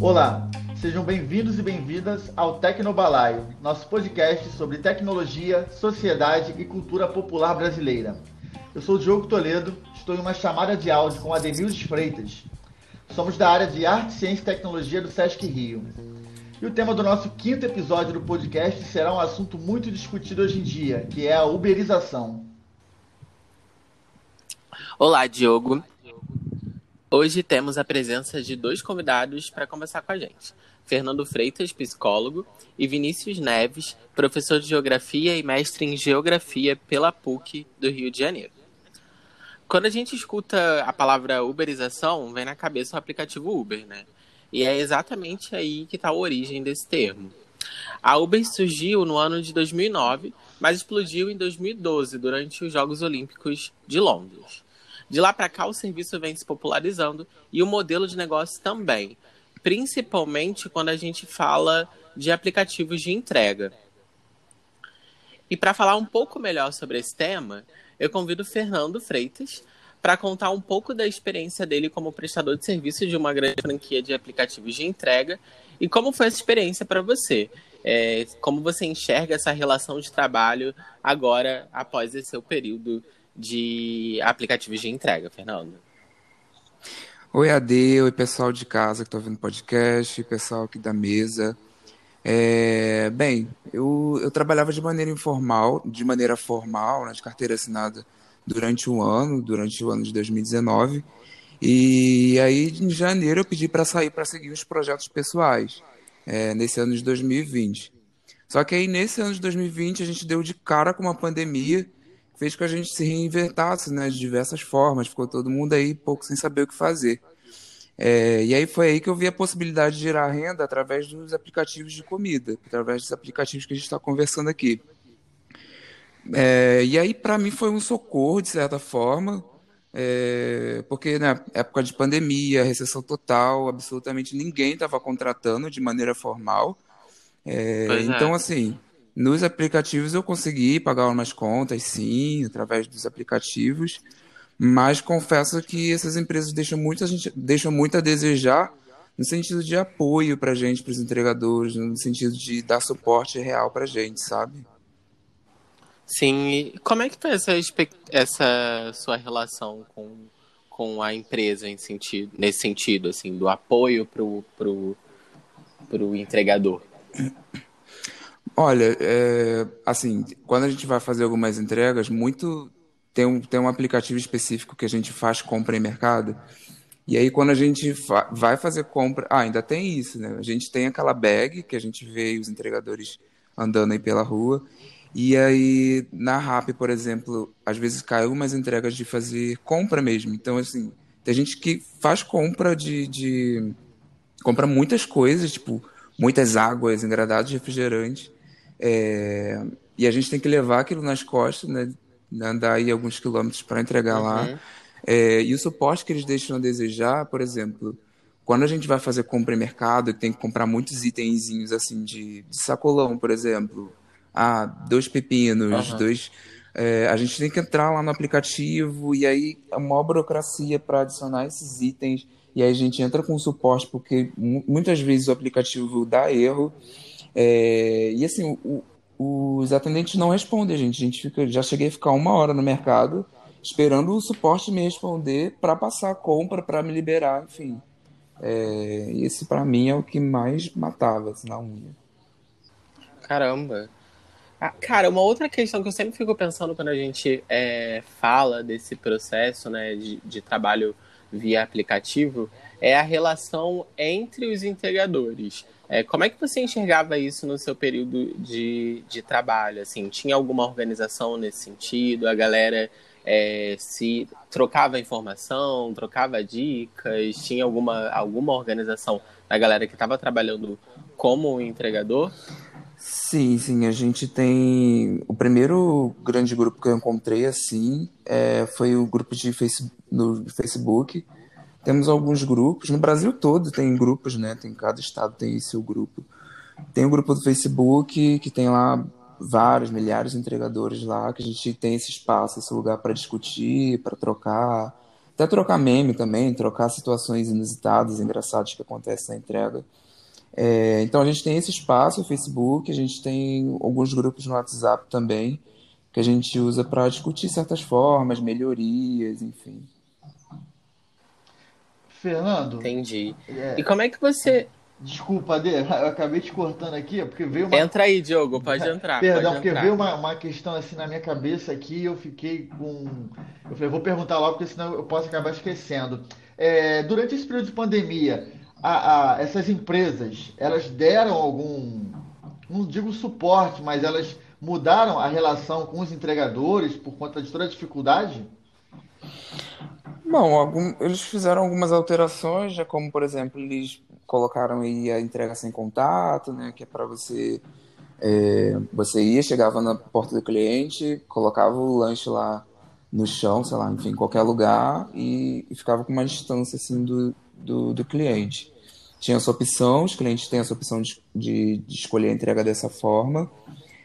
Olá, sejam bem-vindos e bem-vindas ao Tecnobalaio, nosso podcast sobre tecnologia, sociedade e cultura popular brasileira. Eu sou Diogo Toledo, estou em uma chamada de áudio com Ademir de Freitas. Somos da área de Arte, Ciência e Tecnologia do Sesc Rio. E o tema do nosso quinto episódio do podcast será um assunto muito discutido hoje em dia, que é a uberização. Olá, Diogo. Hoje temos a presença de dois convidados para conversar com a gente. Fernando Freitas, psicólogo, e Vinícius Neves, professor de Geografia e mestre em Geografia pela PUC do Rio de Janeiro. Quando a gente escuta a palavra uberização, vem na cabeça o aplicativo Uber, né? E é exatamente aí que está a origem desse termo. A Uber surgiu no ano de 2009, mas explodiu em 2012, durante os Jogos Olímpicos de Londres. De lá para cá, o serviço vem se popularizando e o modelo de negócio também, principalmente quando a gente fala de aplicativos de entrega. E para falar um pouco melhor sobre esse tema, eu convido o Fernando Freitas para contar um pouco da experiência dele como prestador de serviço de uma grande franquia de aplicativos de entrega e como foi essa experiência para você. É, como você enxerga essa relação de trabalho agora, após esse seu período de aplicativos de entrega, Fernando. Oi, Ade, oi, pessoal de casa que está ouvindo o podcast, pessoal aqui da mesa. É, bem, eu, eu trabalhava de maneira informal, de maneira formal, né, de carteira assinada durante um ano, durante o ano de 2019. E aí, em janeiro, eu pedi para sair para seguir os projetos pessoais, é, nesse ano de 2020. Só que aí, nesse ano de 2020, a gente deu de cara com uma pandemia fez com que a gente se reinventasse né, de diversas formas, ficou todo mundo aí pouco sem saber o que fazer. É, e aí foi aí que eu vi a possibilidade de gerar renda através dos aplicativos de comida, através dos aplicativos que a gente está conversando aqui. É, e aí, para mim, foi um socorro, de certa forma, é, porque na né, época de pandemia, recessão total, absolutamente ninguém estava contratando de maneira formal. É, é. então, assim, nos aplicativos eu consegui pagar umas contas, sim, através dos aplicativos, mas confesso que essas empresas deixam muito a, gente, deixam muito a desejar no sentido de apoio para a gente, para os entregadores, no sentido de dar suporte real para a gente, sabe? Sim, e como é que foi essa, essa sua relação com, com a empresa em sentido, nesse sentido, assim, do apoio para o pro, pro entregador? Olha, é, assim, quando a gente vai fazer algumas entregas, muito tem um, tem um aplicativo específico que a gente faz compra em mercado. E aí, quando a gente fa vai fazer compra. Ah, ainda tem isso, né? A gente tem aquela bag que a gente vê os entregadores andando aí pela rua. E aí, na RAP, por exemplo, às vezes cai algumas entregas de fazer compra mesmo. Então, assim, tem gente que faz compra de. de compra muitas coisas, tipo, muitas águas, engradados, refrigerantes. É, e a gente tem que levar aquilo nas costas, né? Andar aí alguns quilômetros para entregar uhum. lá. É, e o suporte que eles deixam a desejar, por exemplo, quando a gente vai fazer compra em mercado, tem que comprar muitos itenzinhos assim de, de sacolão, por exemplo. Ah, dois pepinos, uhum. dois. É, a gente tem que entrar lá no aplicativo e aí é uma burocracia para adicionar esses itens. E aí a gente entra com suporte, porque muitas vezes o aplicativo dá erro. É, e assim, o, os atendentes não respondem, gente. A gente fica, já cheguei a ficar uma hora no mercado esperando o suporte me responder para passar a compra, para me liberar, enfim. É, esse para mim é o que mais matava assim, na unha. Caramba. Ah, cara, uma outra questão que eu sempre fico pensando quando a gente é, fala desse processo né, de, de trabalho via aplicativo é a relação entre os entregadores. É, como é que você enxergava isso no seu período de, de trabalho? Assim, tinha alguma organização nesse sentido? A galera é, se trocava informação, trocava dicas? Tinha alguma, alguma organização da galera que estava trabalhando como entregador? Sim, sim, a gente tem. O primeiro grande grupo que eu encontrei assim é, foi o grupo de face... no Facebook temos alguns grupos, no Brasil todo tem grupos, né? Tem cada estado tem seu grupo. Tem o grupo do Facebook que tem lá vários, milhares de entregadores lá, que a gente tem esse espaço, esse lugar para discutir, para trocar. até trocar meme também, trocar situações inusitadas, engraçadas que acontecem na entrega. É, então a gente tem esse espaço, o Facebook, a gente tem alguns grupos no WhatsApp também, que a gente usa para discutir certas formas, melhorias, enfim. Fernando. Entendi. É... E como é que você. Desculpa, Adê, eu acabei te cortando aqui, porque veio uma. Entra aí, Diogo, pode entrar. Perdão, pode porque entrar. veio uma, uma questão assim na minha cabeça aqui eu fiquei com. Eu falei, vou perguntar logo, porque senão eu posso acabar esquecendo. É, durante esse período de pandemia, a, a, essas empresas, elas deram algum. Não digo suporte, mas elas mudaram a relação com os entregadores por conta de toda a dificuldade? Bom, algum, eles fizeram algumas alterações, já como, por exemplo, eles colocaram aí a entrega sem contato, né, que é para você é, você ia, chegava na porta do cliente, colocava o lanche lá no chão, sei lá, enfim, em qualquer lugar e, e ficava com uma distância assim do, do, do, cliente. Tinha essa opção, os clientes têm essa opção de, de, de escolher a entrega dessa forma.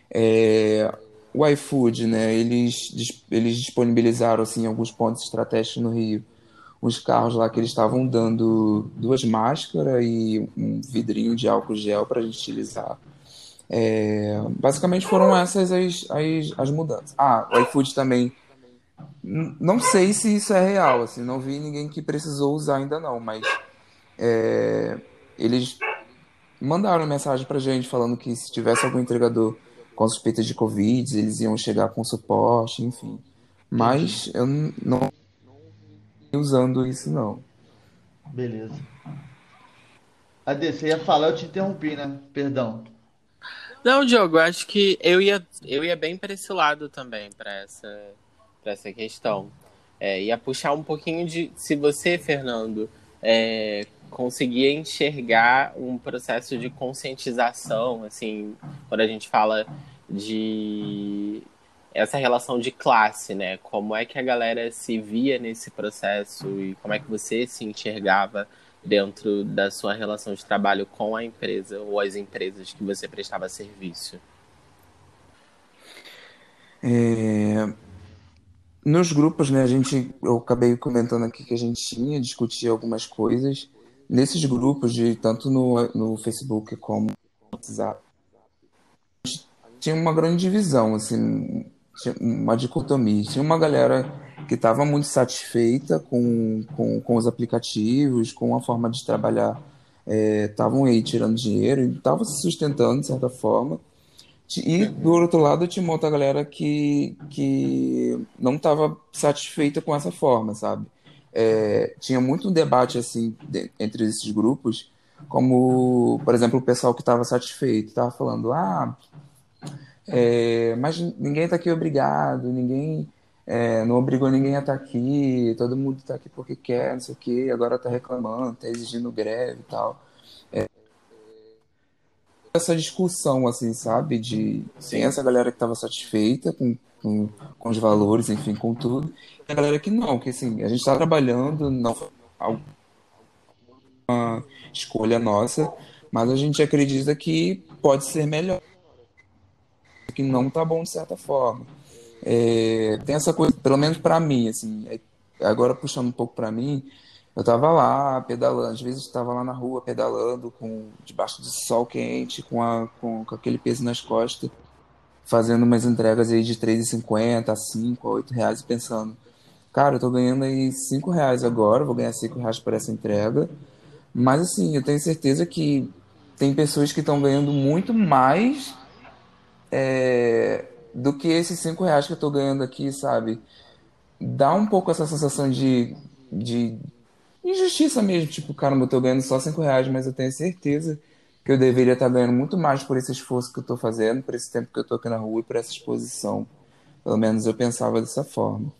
É, o iFood, né, eles, eles disponibilizaram assim, em alguns pontos estratégicos no Rio uns carros lá que eles estavam dando duas máscaras e um vidrinho de álcool gel para a gente utilizar. É, basicamente foram essas as, as, as mudanças. Ah, o iFood também. Não sei se isso é real, assim, não vi ninguém que precisou usar ainda não, mas é, eles mandaram mensagem pra gente falando que se tivesse algum entregador com suspeita de Covid, eles iam chegar com suporte, enfim. Mas eu não usando isso não. Beleza. Ade, você ia falar, eu te interrompi, né? Perdão. Não, Diogo, acho que eu ia, eu ia bem para esse lado também, para essa, pra essa questão. É, ia puxar um pouquinho de. Se você, Fernando, é, conseguia enxergar um processo de conscientização, assim, quando a gente fala de essa relação de classe, né? Como é que a galera se via nesse processo e como é que você se enxergava dentro da sua relação de trabalho com a empresa ou as empresas que você prestava serviço? É... Nos grupos, né, a gente, eu acabei comentando aqui que a gente tinha, discutia algumas coisas. Nesses grupos, de tanto no, no Facebook como no WhatsApp, tinha uma grande divisão, assim, uma dicotomia. Tinha uma galera que estava muito satisfeita com, com, com os aplicativos, com a forma de trabalhar. Estavam é, aí tirando dinheiro estavam se sustentando de certa forma. E do outro lado tinha uma outra galera que, que não estava satisfeita com essa forma, sabe? É, tinha muito debate assim de, entre esses grupos, como, por exemplo, o pessoal que estava satisfeito estava falando: ah, é, mas ninguém está aqui obrigado, ninguém é, não obrigou ninguém a estar tá aqui, todo mundo está aqui porque quer, não sei o quê, agora está reclamando, está exigindo greve e tal. É, essa discussão, assim, sabe? De tem essa galera que estava satisfeita com, com, com, os valores, enfim, com tudo, e a galera que não, que assim, a gente está trabalhando, não uma escolha nossa, mas a gente acredita que pode ser melhor. Que não tá bom de certa forma. É, tem essa coisa, pelo menos para mim, assim, é, agora puxando um pouco para mim, eu tava lá pedalando, às vezes estava lá na rua pedalando, com debaixo do sol quente, com, a, com, com aquele peso nas costas, fazendo umas entregas aí de 3,50 a 5, a 8 reais, pensando, cara, eu tô ganhando aí 5 reais agora, vou ganhar 5 reais por essa entrega, mas assim, eu tenho certeza que tem pessoas que estão ganhando muito mais é, do que esses cinco reais que eu tô ganhando aqui, sabe? Dá um pouco essa sensação de, de injustiça mesmo. Tipo, caramba, eu tô ganhando só cinco reais, mas eu tenho certeza que eu deveria estar ganhando muito mais por esse esforço que eu tô fazendo, por esse tempo que eu tô aqui na rua e por essa exposição. Pelo menos eu pensava dessa forma.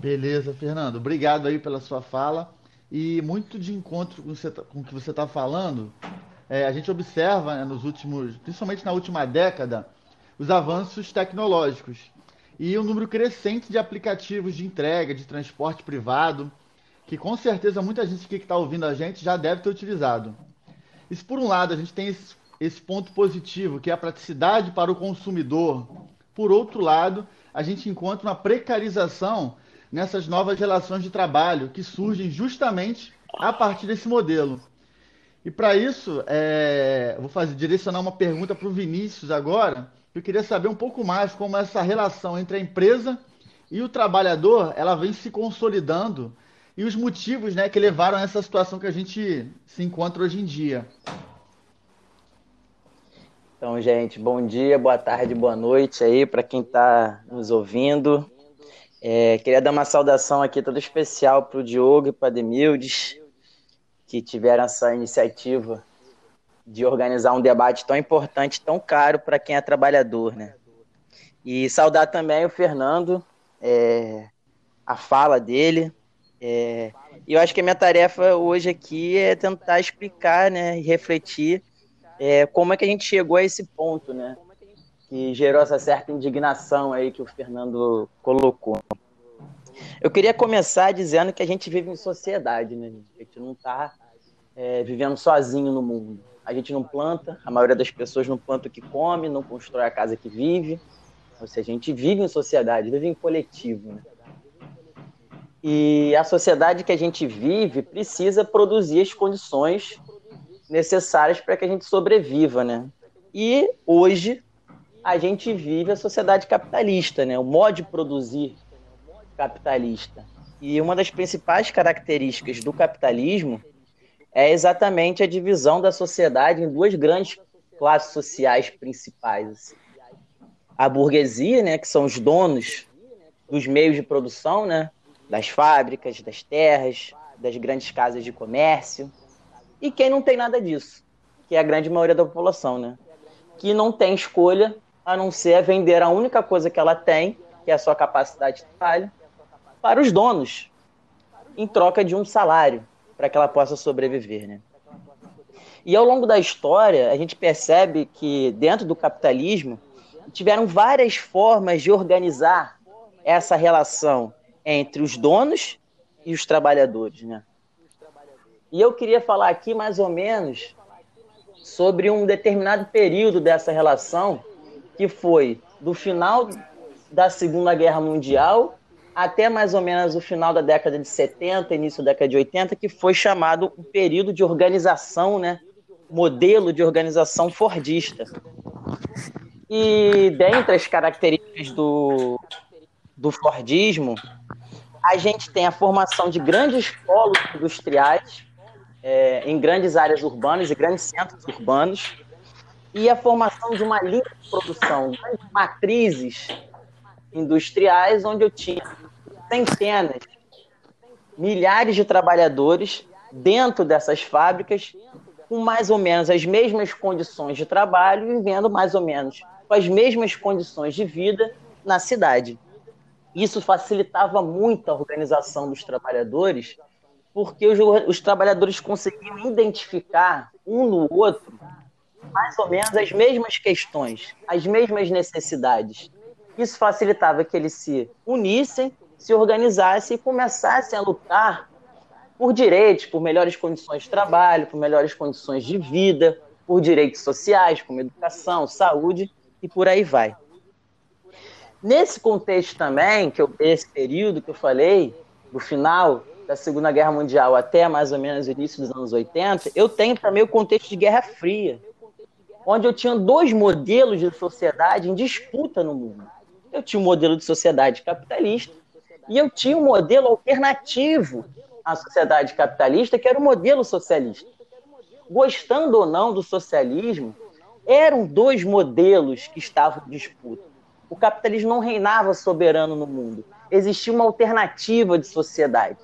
Beleza, Fernando. Obrigado aí pela sua fala. E muito de encontro com, você, tá, com o que você está falando, é, a gente observa né, nos últimos, principalmente na última década, os avanços tecnológicos e um número crescente de aplicativos de entrega, de transporte privado, que com certeza muita gente que está ouvindo a gente já deve ter utilizado. Isso por um lado, a gente tem esse, esse ponto positivo, que é a praticidade para o consumidor. Por outro lado, a gente encontra uma precarização nessas novas relações de trabalho que surgem justamente a partir desse modelo. E para isso, é, vou fazer direcionar uma pergunta para o Vinícius agora. Eu queria saber um pouco mais como essa relação entre a empresa e o trabalhador ela vem se consolidando e os motivos né, que levaram a essa situação que a gente se encontra hoje em dia. Então, gente, bom dia, boa tarde, boa noite aí para quem está nos ouvindo. É, queria dar uma saudação aqui toda especial para o Diogo e para Demildes, que tiveram essa iniciativa de organizar um debate tão importante, tão caro para quem é trabalhador, né? E saudar também o Fernando, é, a fala dele. É, eu acho que a minha tarefa hoje aqui é tentar explicar, né, e refletir é, como é que a gente chegou a esse ponto, né? Que gerou essa certa indignação aí que o Fernando colocou. Eu queria começar dizendo que a gente vive em sociedade, né? A gente não está é, vivendo sozinho no mundo. A gente não planta, a maioria das pessoas não planta o que come, não constrói a casa que vive. Ou seja, a gente vive em sociedade, vive em coletivo. Né? E a sociedade que a gente vive precisa produzir as condições necessárias para que a gente sobreviva, né? E hoje a gente vive a sociedade capitalista, né? O modo de produzir capitalista. E uma das principais características do capitalismo é exatamente a divisão da sociedade em duas grandes classes sociais principais. Assim. A burguesia, né, que são os donos dos meios de produção, né, das fábricas, das terras, das grandes casas de comércio, e quem não tem nada disso, que é a grande maioria da população, né? Que não tem escolha a não ser vender a única coisa que ela tem, que é a sua capacidade de trabalho, para os donos, em troca de um salário, para que ela possa sobreviver, né? E ao longo da história, a gente percebe que dentro do capitalismo tiveram várias formas de organizar essa relação entre os donos e os trabalhadores, né? E eu queria falar aqui mais ou menos sobre um determinado período dessa relação, que foi do final da Segunda Guerra Mundial até mais ou menos o final da década de 70, início da década de 80, que foi chamado o período de organização, né? modelo de organização fordista. E dentre as características do, do Fordismo, a gente tem a formação de grandes polos industriais é, em grandes áreas urbanas e grandes centros urbanos, e a formação de uma linha de produção, grandes matrizes industriais, onde eu tinha centenas, milhares de trabalhadores dentro dessas fábricas, com mais ou menos as mesmas condições de trabalho, vivendo mais ou menos com as mesmas condições de vida na cidade. Isso facilitava muito a organização dos trabalhadores porque os, os trabalhadores conseguiam identificar um no outro mais ou menos as mesmas questões, as mesmas necessidades. Isso facilitava que eles se unissem, se organizassem e começassem a lutar por direitos, por melhores condições de trabalho, por melhores condições de vida, por direitos sociais, como educação, saúde e por aí vai. Nesse contexto também, que eu, esse período que eu falei, do final da Segunda Guerra Mundial até mais ou menos o início dos anos 80, eu tenho também o contexto de Guerra Fria, onde eu tinha dois modelos de sociedade em disputa no mundo. Eu tinha um modelo de sociedade capitalista e eu tinha um modelo alternativo à sociedade capitalista, que era o modelo socialista. Gostando ou não do socialismo, eram dois modelos que estavam em disputa. O capitalismo não reinava soberano no mundo. Existia uma alternativa de sociedade.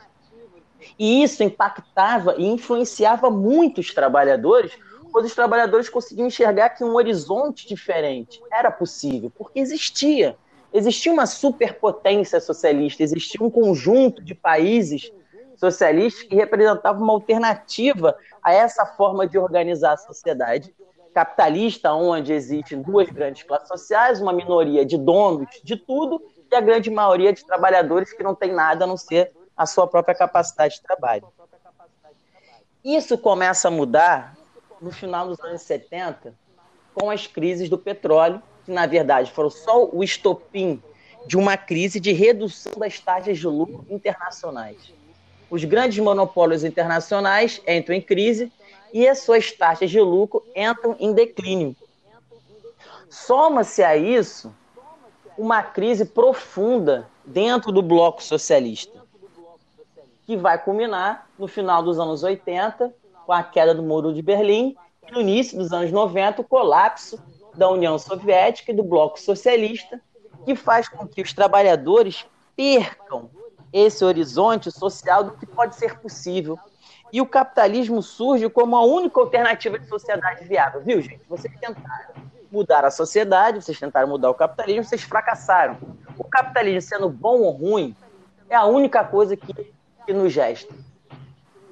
E isso impactava e influenciava muito os trabalhadores, pois os trabalhadores conseguiam enxergar que um horizonte diferente era possível, porque existia. Existia uma superpotência socialista, existia um conjunto de países socialistas que representavam uma alternativa a essa forma de organizar a sociedade capitalista, onde existem duas grandes classes sociais, uma minoria de donos de tudo e a grande maioria de trabalhadores que não tem nada a não ser a sua própria capacidade de trabalho. Isso começa a mudar no final dos anos 70, com as crises do petróleo, que na verdade foram só o estopim de uma crise de redução das taxas de lucro internacionais. Os grandes monopólios internacionais entram em crise e as suas taxas de lucro entram em declínio. Soma-se a isso uma crise profunda dentro do bloco socialista, que vai culminar no final dos anos 80, com a queda do Muro de Berlim, e no início dos anos 90, o colapso da União Soviética e do bloco socialista, que faz com que os trabalhadores percam esse horizonte social do que pode ser possível. E o capitalismo surge como a única alternativa de sociedade viável. Viu, gente? Vocês tentaram mudar a sociedade, vocês tentaram mudar o capitalismo, vocês fracassaram. O capitalismo, sendo bom ou ruim, é a única coisa que, que nos gesta.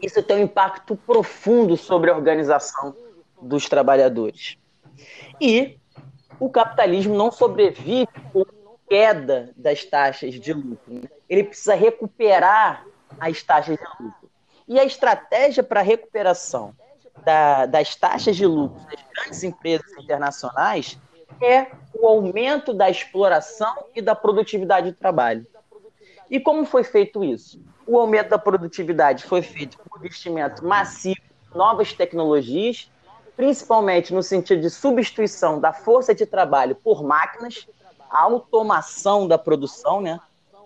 Isso tem um impacto profundo sobre a organização dos trabalhadores. E o capitalismo não sobrevive com queda das taxas de lucro. Né? Ele precisa recuperar as taxas de lucro. E a estratégia para recuperação da, das taxas de lucro das grandes empresas internacionais é o aumento da exploração e da produtividade do trabalho. E como foi feito isso? O aumento da produtividade foi feito por investimento massivo em novas tecnologias, principalmente no sentido de substituição da força de trabalho por máquinas, a automação da produção, né?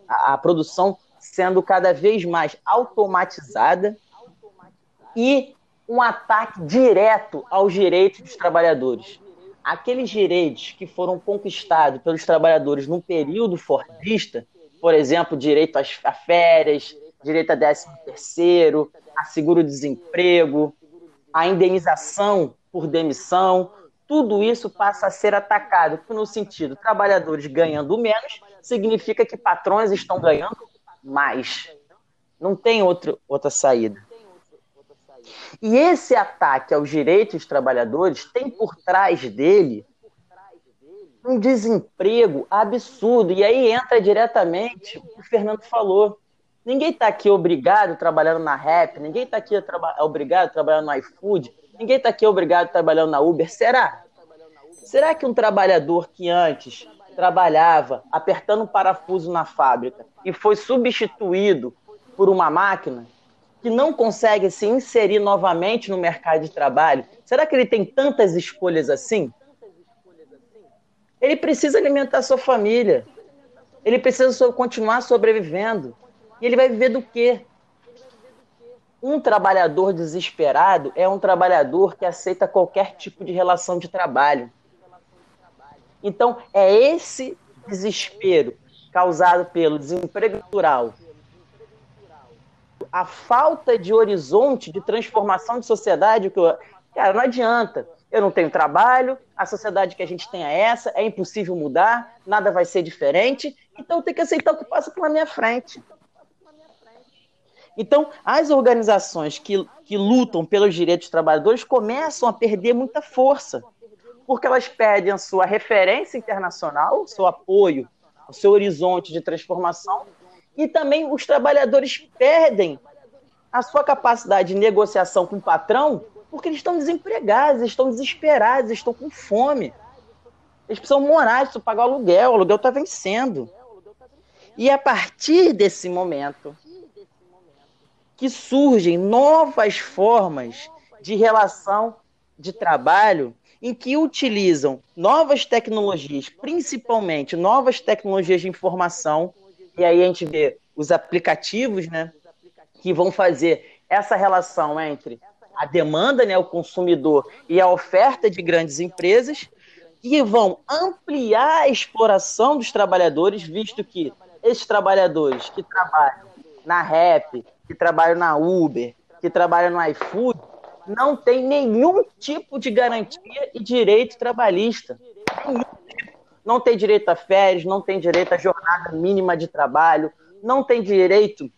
a, a produção sendo cada vez mais automatizada e um ataque direto aos direitos dos trabalhadores. Aqueles direitos que foram conquistados pelos trabalhadores no período fordista, por exemplo, direito às férias, direito a décimo terceiro, a seguro-desemprego, a indenização por demissão, tudo isso passa a ser atacado no sentido trabalhadores ganhando menos significa que patrões estão ganhando mais. Não tem outro, outra saída. E esse ataque aos direitos dos trabalhadores tem por trás dele um desemprego absurdo. E aí entra diretamente o que o Fernando falou. Ninguém está aqui obrigado trabalhando na Rap, ninguém está aqui obrigado trabalhando no iFood, ninguém está aqui obrigado trabalhando na Uber. Será? Será que um trabalhador que antes trabalhava apertando um parafuso na fábrica e foi substituído por uma máquina, que não consegue se inserir novamente no mercado de trabalho, será que ele tem tantas escolhas assim? Ele precisa alimentar sua família. Ele precisa continuar sobrevivendo. E ele vai viver do quê? Um trabalhador desesperado é um trabalhador que aceita qualquer tipo de relação de trabalho. Então, é esse desespero causado pelo desemprego natural, a falta de horizonte de transformação de sociedade, que eu, cara, não adianta. Eu não tenho trabalho, a sociedade que a gente tem é essa, é impossível mudar, nada vai ser diferente, então eu tenho que aceitar o que passa pela minha frente. Então, as organizações que, que lutam pelos direitos dos trabalhadores começam a perder muita força, porque elas perdem a sua referência internacional, o seu apoio, o seu horizonte de transformação, e também os trabalhadores perdem a sua capacidade de negociação com o patrão porque eles estão desempregados, eles estão desesperados, eles estão com fome. Eles precisam morar, precisam pagar o aluguel, o aluguel está vencendo. E a partir desse momento que surgem novas formas de relação de trabalho em que utilizam novas tecnologias, principalmente novas tecnologias de informação, e aí a gente vê os aplicativos, né, que vão fazer essa relação entre a demanda, né, o consumidor, e a oferta de grandes empresas, que vão ampliar a exploração dos trabalhadores, visto que esses trabalhadores que trabalham na Rap, que trabalham na Uber, que trabalham no iFood, não têm nenhum tipo de garantia e direito trabalhista. Não tem direito a férias, não tem direito à jornada mínima de trabalho, não tem direito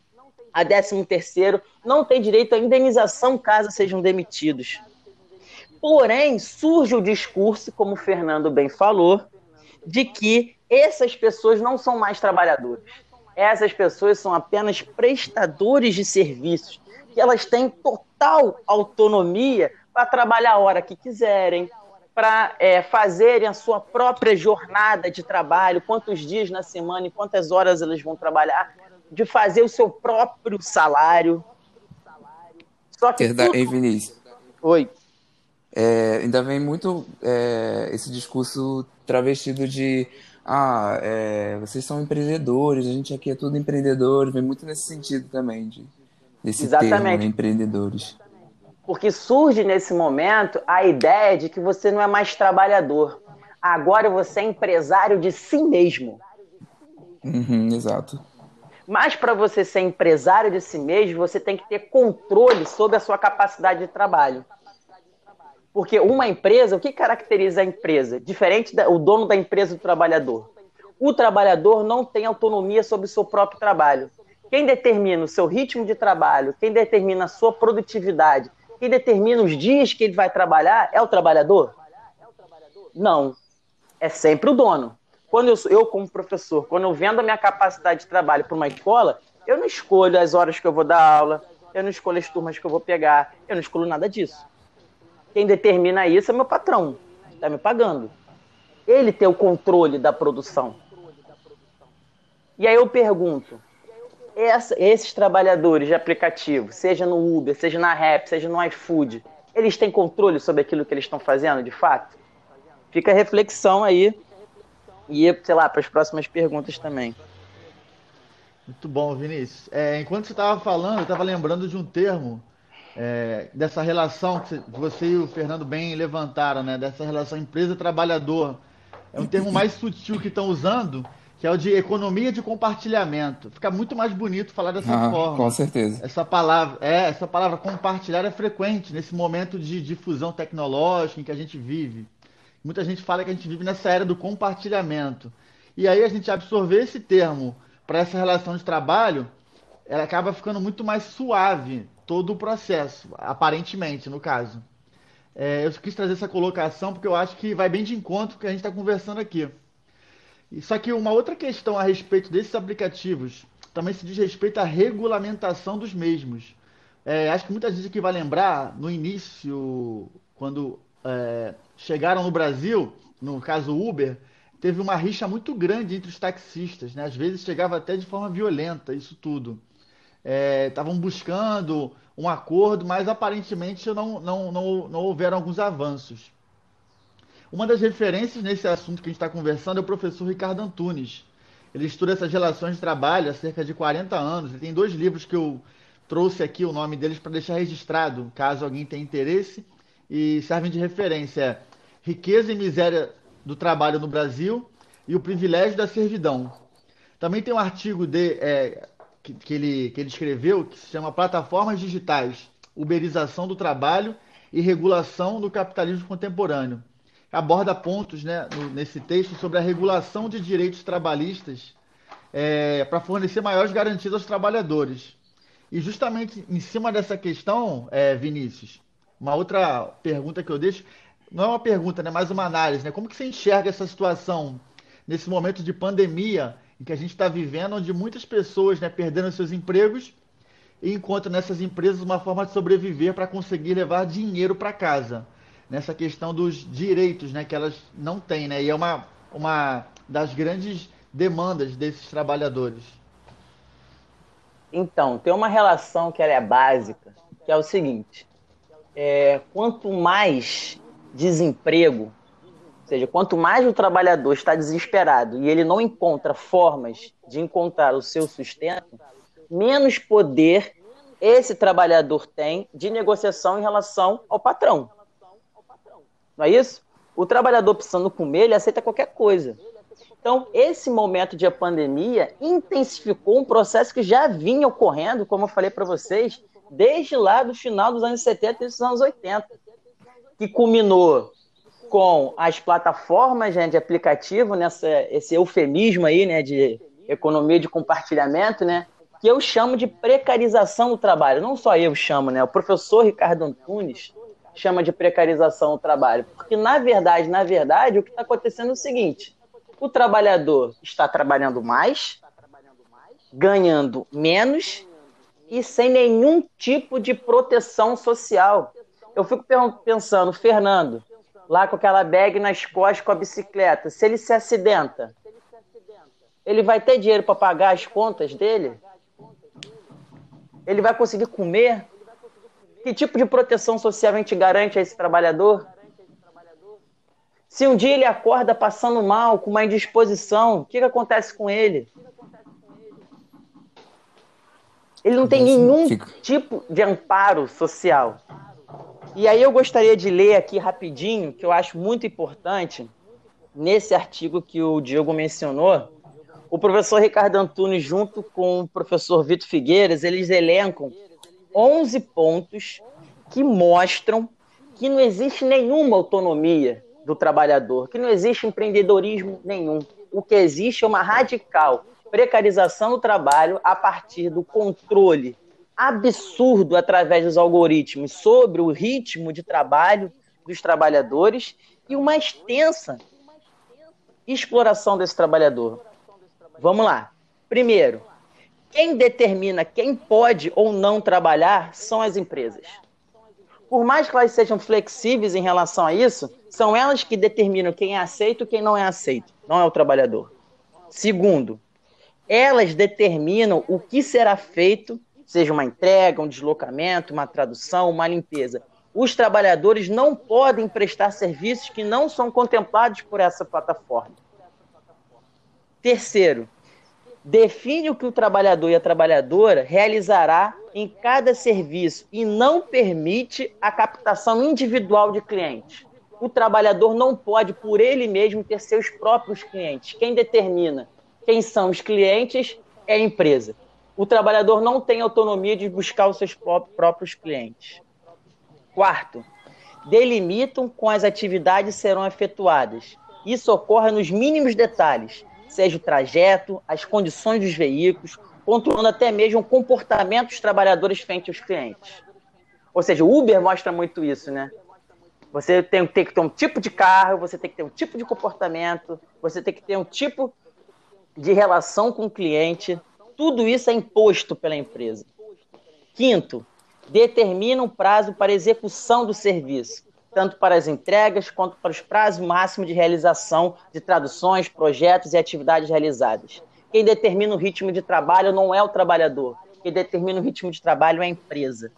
a 13 terceiro, não tem direito à indenização caso sejam demitidos. Porém, surge o discurso, como o Fernando bem falou, de que essas pessoas não são mais trabalhadores. Essas pessoas são apenas prestadores de serviços, que elas têm total autonomia para trabalhar a hora que quiserem, para é, fazerem a sua própria jornada de trabalho, quantos dias na semana e quantas horas eles vão trabalhar, de fazer o seu próprio salário. Só que Verdade, tudo... Vinícius. Oi. É, ainda vem muito é, esse discurso travestido de ah, é, vocês são empreendedores, a gente aqui é tudo empreendedor, vem muito nesse sentido também, de, desse Exatamente. termo, né, empreendedores. Porque surge nesse momento a ideia de que você não é mais trabalhador. Agora você é empresário de si mesmo. Uhum, exato. Mas para você ser empresário de si mesmo, você tem que ter controle sobre a sua capacidade de trabalho. Porque uma empresa, o que caracteriza a empresa? Diferente do dono da empresa do trabalhador. O trabalhador não tem autonomia sobre o seu próprio trabalho. Quem determina o seu ritmo de trabalho, quem determina a sua produtividade, quem determina os dias que ele vai trabalhar é o trabalhador? Não. É sempre o dono. Quando eu, eu como professor, quando eu vendo a minha capacidade de trabalho para uma escola, eu não escolho as horas que eu vou dar aula, eu não escolho as turmas que eu vou pegar, eu não escolho nada disso. Quem determina isso é meu patrão, está me pagando. Ele tem o controle da produção. E aí eu pergunto: essa, esses trabalhadores de aplicativo, seja no Uber, seja na Rap, seja no iFood, eles têm controle sobre aquilo que eles estão fazendo de fato? Fica a reflexão aí e, sei lá, para as próximas perguntas também. Muito bom, Vinícius. É, enquanto você estava falando, eu estava lembrando de um termo é, dessa relação que você e o Fernando bem levantaram, né? Dessa relação empresa-trabalhador. É um termo mais sutil que estão usando, que é o de economia de compartilhamento. Fica muito mais bonito falar dessa ah, forma. Com certeza. Essa palavra, é, essa palavra compartilhar é frequente nesse momento de difusão tecnológica em que a gente vive. Muita gente fala que a gente vive nessa era do compartilhamento. E aí a gente absorver esse termo para essa relação de trabalho, ela acaba ficando muito mais suave todo o processo, aparentemente, no caso. É, eu quis trazer essa colocação porque eu acho que vai bem de encontro com o que a gente está conversando aqui. Só que uma outra questão a respeito desses aplicativos também se diz respeito à regulamentação dos mesmos. É, acho que muita gente aqui vai lembrar, no início, quando é, chegaram no Brasil, no caso Uber, teve uma rixa muito grande entre os taxistas, né? Às vezes chegava até de forma violenta, isso tudo. Estavam é, buscando um acordo, mas aparentemente não, não, não, não houveram alguns avanços. Uma das referências nesse assunto que a gente está conversando é o professor Ricardo Antunes. Ele estuda essas relações de trabalho há cerca de 40 anos. Ele tem dois livros que eu trouxe aqui o nome deles para deixar registrado, caso alguém tenha interesse, e servem de referência. Riqueza e Miséria do Trabalho no Brasil e o Privilégio da Servidão. Também tem um artigo de, é, que, que, ele, que ele escreveu que se chama Plataformas Digitais, Uberização do Trabalho e Regulação do Capitalismo Contemporâneo aborda pontos né, nesse texto sobre a regulação de direitos trabalhistas é, para fornecer maiores garantias aos trabalhadores. E justamente em cima dessa questão, é, Vinícius, uma outra pergunta que eu deixo, não é uma pergunta, né, mas uma análise, né? Como que você enxerga essa situação nesse momento de pandemia em que a gente está vivendo, onde muitas pessoas né, perderam seus empregos e encontram nessas empresas uma forma de sobreviver para conseguir levar dinheiro para casa? Nessa questão dos direitos né, que elas não têm, né? E é uma, uma das grandes demandas desses trabalhadores. Então, tem uma relação que ela é básica, que é o seguinte: é, quanto mais desemprego, ou seja, quanto mais o trabalhador está desesperado e ele não encontra formas de encontrar o seu sustento, menos poder esse trabalhador tem de negociação em relação ao patrão. Não é isso? O trabalhador precisando comer, ele aceita qualquer coisa. Então, esse momento de pandemia intensificou um processo que já vinha ocorrendo, como eu falei para vocês, desde lá do final dos anos 70 e dos anos 80, que culminou com as plataformas né, de aplicativo, nessa, esse eufemismo aí, né, de economia de compartilhamento, né, que eu chamo de precarização do trabalho. Não só eu chamo, né, o professor Ricardo Antunes, chama de precarização do trabalho. Porque, na verdade, na verdade, o que está acontecendo é o seguinte: o trabalhador está trabalhando mais, ganhando menos e sem nenhum tipo de proteção social. Eu fico pensando, Fernando, lá com aquela bag nas costas com a bicicleta, se ele se acidenta, ele vai ter dinheiro para pagar as contas dele? Ele vai conseguir comer? Que tipo de proteção social a gente garante a esse trabalhador? Se um dia ele acorda passando mal, com uma indisposição, o que, que acontece com ele? Ele não tem nenhum tipo de amparo social. E aí eu gostaria de ler aqui rapidinho, que eu acho muito importante, nesse artigo que o Diogo mencionou, o professor Ricardo Antunes, junto com o professor Vitor Figueiras, eles elencam 11 pontos que mostram que não existe nenhuma autonomia do trabalhador, que não existe empreendedorismo nenhum. O que existe é uma radical precarização do trabalho a partir do controle absurdo através dos algoritmos sobre o ritmo de trabalho dos trabalhadores e uma extensa exploração desse trabalhador. Vamos lá. Primeiro, quem determina quem pode ou não trabalhar são as empresas. Por mais que elas sejam flexíveis em relação a isso, são elas que determinam quem é aceito e quem não é aceito, não é o trabalhador. Segundo, elas determinam o que será feito, seja uma entrega, um deslocamento, uma tradução, uma limpeza. Os trabalhadores não podem prestar serviços que não são contemplados por essa plataforma. Terceiro, define o que o trabalhador e a trabalhadora realizará em cada serviço e não permite a captação individual de clientes. O trabalhador não pode, por ele mesmo, ter seus próprios clientes. Quem determina quem são os clientes é a empresa. O trabalhador não tem autonomia de buscar os seus próprios clientes. Quarto, delimitam com as atividades serão efetuadas. Isso ocorre nos mínimos detalhes, seja o trajeto, as condições dos veículos, pontuando até mesmo o comportamento dos trabalhadores frente aos clientes. Ou seja, o Uber mostra muito isso, né? Você tem, tem que ter um tipo de carro, você tem que ter um tipo de comportamento, você tem que ter um tipo de relação com o cliente, tudo isso é imposto pela empresa. Quinto, determina um prazo para execução do serviço, tanto para as entregas quanto para os prazos máximos de realização de traduções, projetos e atividades realizadas. Quem determina o ritmo de trabalho não é o trabalhador, quem determina o ritmo de trabalho é a empresa.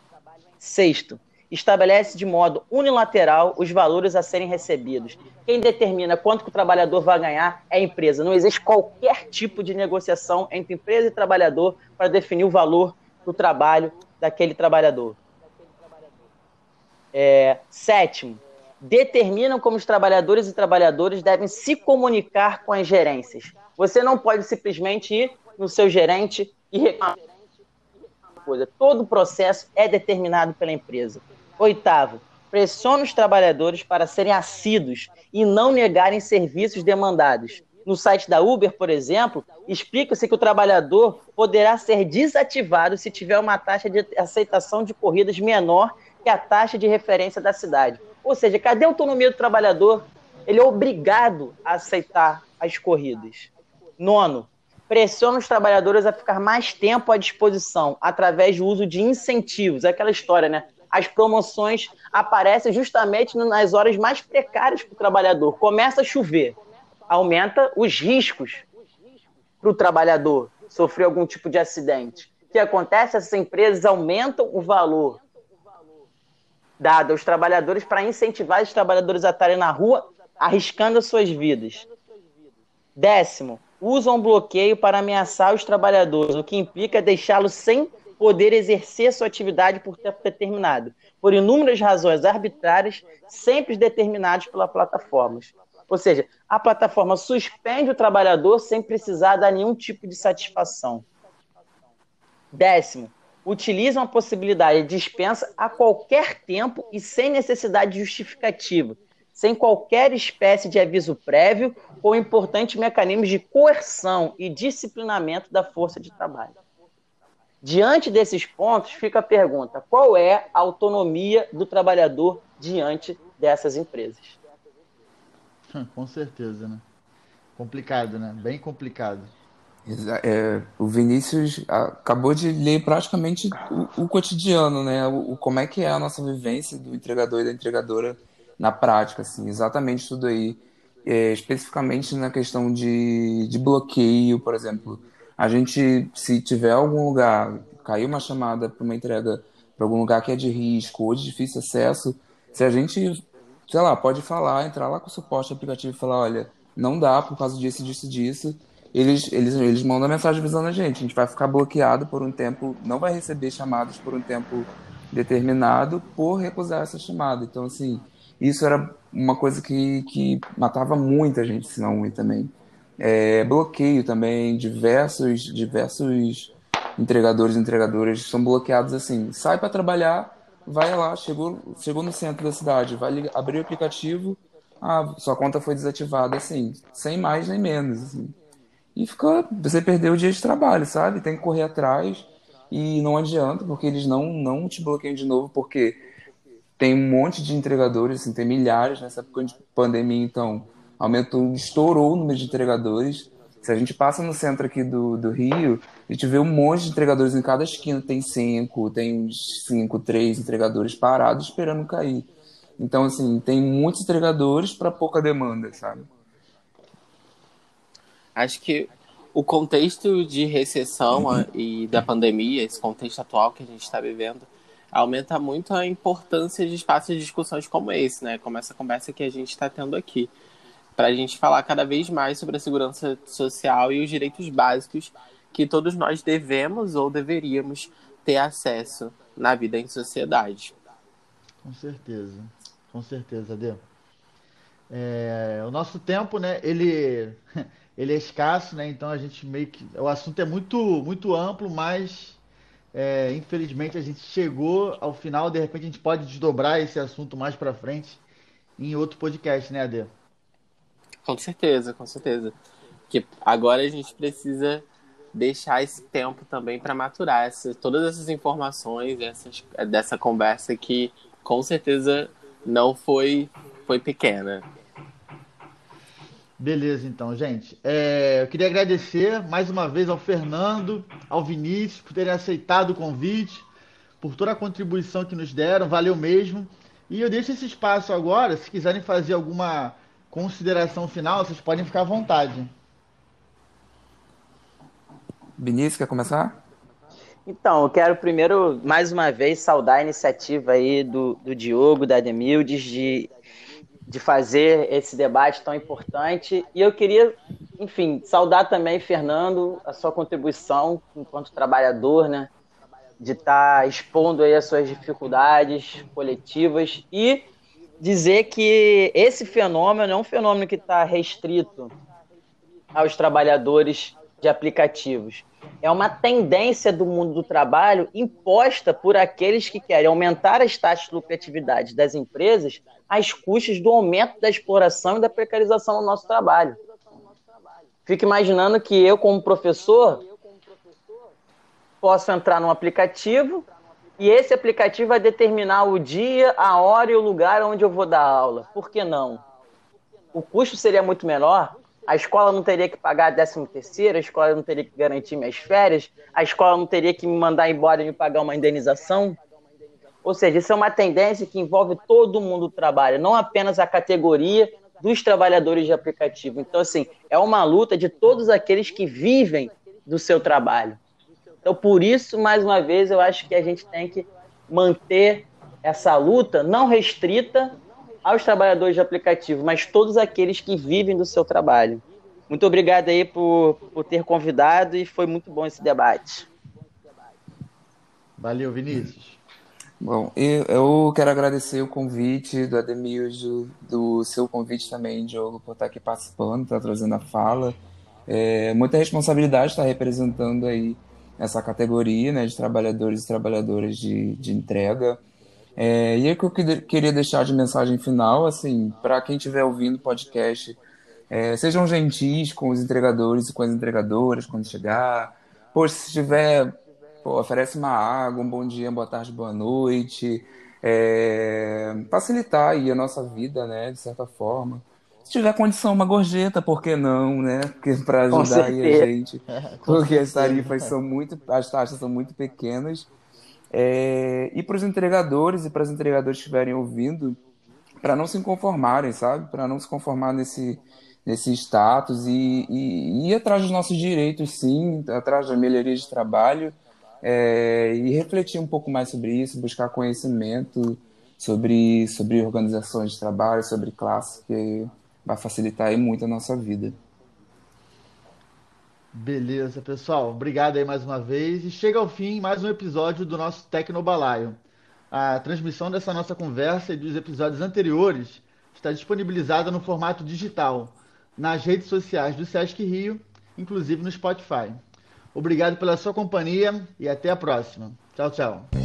Sexto, estabelece de modo unilateral os valores a serem recebidos. Quem determina quanto o trabalhador vai ganhar é a empresa. Não existe qualquer tipo de negociação entre empresa e trabalhador para definir o valor do trabalho daquele trabalhador. É, sétimo, determinam como os trabalhadores e trabalhadores devem se comunicar com as gerências. Você não pode simplesmente ir no seu gerente e reclamar. Todo o processo é determinado pela empresa. Oitavo, pressiona os trabalhadores para serem assíduos e não negarem serviços demandados. No site da Uber, por exemplo, explica-se que o trabalhador poderá ser desativado se tiver uma taxa de aceitação de corridas menor que a taxa de referência da cidade. Ou seja, cadê a autonomia do trabalhador? Ele é obrigado a aceitar as corridas. Nono, pressiona os trabalhadores a ficar mais tempo à disposição através do uso de incentivos. É aquela história, né? as promoções aparecem justamente nas horas mais precárias para o trabalhador. Começa a chover, aumenta os riscos para o trabalhador sofrer algum tipo de acidente. O que acontece? Essas empresas aumentam o valor dado aos trabalhadores para incentivar os trabalhadores a estarem na rua arriscando as suas vidas. Décimo, usam bloqueio para ameaçar os trabalhadores, o que implica deixá-los sem poder exercer sua atividade por tempo determinado, por inúmeras razões arbitrárias, sempre determinadas pelas plataformas. Ou seja, a plataforma suspende o trabalhador sem precisar dar nenhum tipo de satisfação. Décimo, utilizam a possibilidade de dispensa a qualquer tempo e sem necessidade justificativa, sem qualquer espécie de aviso prévio ou importantes mecanismos de coerção e disciplinamento da força de trabalho. Diante desses pontos, fica a pergunta: qual é a autonomia do trabalhador diante dessas empresas? Com certeza, né? Complicado, né? Bem complicado. É, o Vinícius acabou de ler praticamente o, o cotidiano, né? O, o, como é que é a nossa vivência do entregador e da entregadora na prática, assim, exatamente tudo aí, é, especificamente na questão de, de bloqueio, por exemplo. A gente, se tiver algum lugar, caiu uma chamada para uma entrega para algum lugar que é de risco ou de difícil acesso, se a gente, sei lá, pode falar, entrar lá com o suporte aplicativo e falar, olha, não dá por causa disso, disso, disso, eles, eles, eles mandam mensagem avisando a gente, a gente vai ficar bloqueado por um tempo, não vai receber chamadas por um tempo determinado por recusar essa chamada. Então, assim, isso era uma coisa que, que matava muita gente, se não muito também. É, bloqueio também, diversos, diversos entregadores e entregadoras são bloqueados assim. Sai para trabalhar, vai lá, chegou, chegou no centro da cidade, vai abrir o aplicativo, ah, sua conta foi desativada, assim, sem mais nem menos, assim. E fica, você perdeu o dia de trabalho, sabe? Tem que correr atrás e não adianta, porque eles não, não te bloqueiam de novo, porque tem um monte de entregadores, assim, tem milhares nessa época de pandemia, então aumentou, estourou o número de entregadores. Se a gente passa no centro aqui do, do Rio, a gente vê um monte de entregadores em cada esquina, tem cinco, tem uns cinco, três entregadores parados esperando cair. Então, assim, tem muitos entregadores para pouca demanda, sabe? Acho que o contexto de recessão e da pandemia, esse contexto atual que a gente está vivendo, aumenta muito a importância de espaços de discussões como esse, né? Como essa conversa que a gente está tendo aqui. Para a gente falar cada vez mais sobre a segurança social e os direitos básicos que todos nós devemos ou deveríamos ter acesso na vida em sociedade. Com certeza. Com certeza, Dê. É, o nosso tempo, né, ele, ele é escasso, né, então a gente meio que... O assunto é muito, muito amplo, mas é, infelizmente a gente chegou ao final, de repente a gente pode desdobrar esse assunto mais para frente em outro podcast, né, Adê? Com certeza, com certeza. Que agora a gente precisa deixar esse tempo também para maturar todas essas informações, essas, dessa conversa que com certeza não foi, foi pequena. Beleza, então, gente. É, eu queria agradecer mais uma vez ao Fernando, ao Vinícius, por terem aceitado o convite, por toda a contribuição que nos deram, valeu mesmo. E eu deixo esse espaço agora, se quiserem fazer alguma consideração final, vocês podem ficar à vontade. Vinícius, quer começar? Então, eu quero primeiro, mais uma vez, saudar a iniciativa aí do, do Diogo, da Demildes, de, de fazer esse debate tão importante. E eu queria, enfim, saudar também, Fernando, a sua contribuição enquanto trabalhador, né? De estar tá expondo aí as suas dificuldades coletivas e dizer que esse fenômeno é um fenômeno que está restrito aos trabalhadores de aplicativos é uma tendência do mundo do trabalho imposta por aqueles que querem aumentar as taxas de lucratividade das empresas às custas do aumento da exploração e da precarização no nosso trabalho. Fico imaginando que eu, como professor, posso entrar num aplicativo e esse aplicativo vai determinar o dia, a hora e o lugar onde eu vou dar aula. Por que não? O custo seria muito menor a escola não teria que pagar 13 terceiro, a escola não teria que garantir minhas férias, a escola não teria que me mandar embora e me pagar uma indenização. Ou seja, isso é uma tendência que envolve todo mundo do trabalho, não apenas a categoria dos trabalhadores de aplicativo. Então, assim, é uma luta de todos aqueles que vivem do seu trabalho. Então, por isso, mais uma vez, eu acho que a gente tem que manter essa luta não restrita aos trabalhadores de aplicativo, mas todos aqueles que vivem do seu trabalho. Muito obrigado aí por, por ter convidado e foi muito bom esse debate. Valeu, Vinícius. Bom, eu quero agradecer o convite do Ademildo, do seu convite também, Diogo, por estar aqui participando, estar trazendo a fala. É, muita responsabilidade estar representando aí essa categoria né, de trabalhadores e trabalhadoras de, de entrega. É, e é que eu queria deixar de mensagem final, assim, para quem estiver ouvindo o podcast, é, sejam gentis com os entregadores e com as entregadoras quando chegar. Poxa, se tiver, pô, oferece uma água, um bom dia, boa tarde, boa noite. É, facilitar aí a nossa vida, né, de certa forma. Se tiver condição, uma gorjeta, por que não, né? Para ajudar a gente. Porque as tarifas são muito, as taxas são muito pequenas. É, e para os entregadores e para as entregadoras que estiverem ouvindo, para não se conformarem, sabe? Para não se conformar nesse, nesse status e, e, e, ir atrás dos nossos direitos, sim, atrás da melhoria de trabalho é, e refletir um pouco mais sobre isso, buscar conhecimento sobre, sobre organizações de trabalho, sobre classe, que vai facilitar muito a nossa vida. Beleza, pessoal. Obrigado aí mais uma vez. E chega ao fim mais um episódio do nosso Tecnobalaio. A transmissão dessa nossa conversa e dos episódios anteriores está disponibilizada no formato digital nas redes sociais do Sesc Rio, inclusive no Spotify. Obrigado pela sua companhia e até a próxima. Tchau, tchau.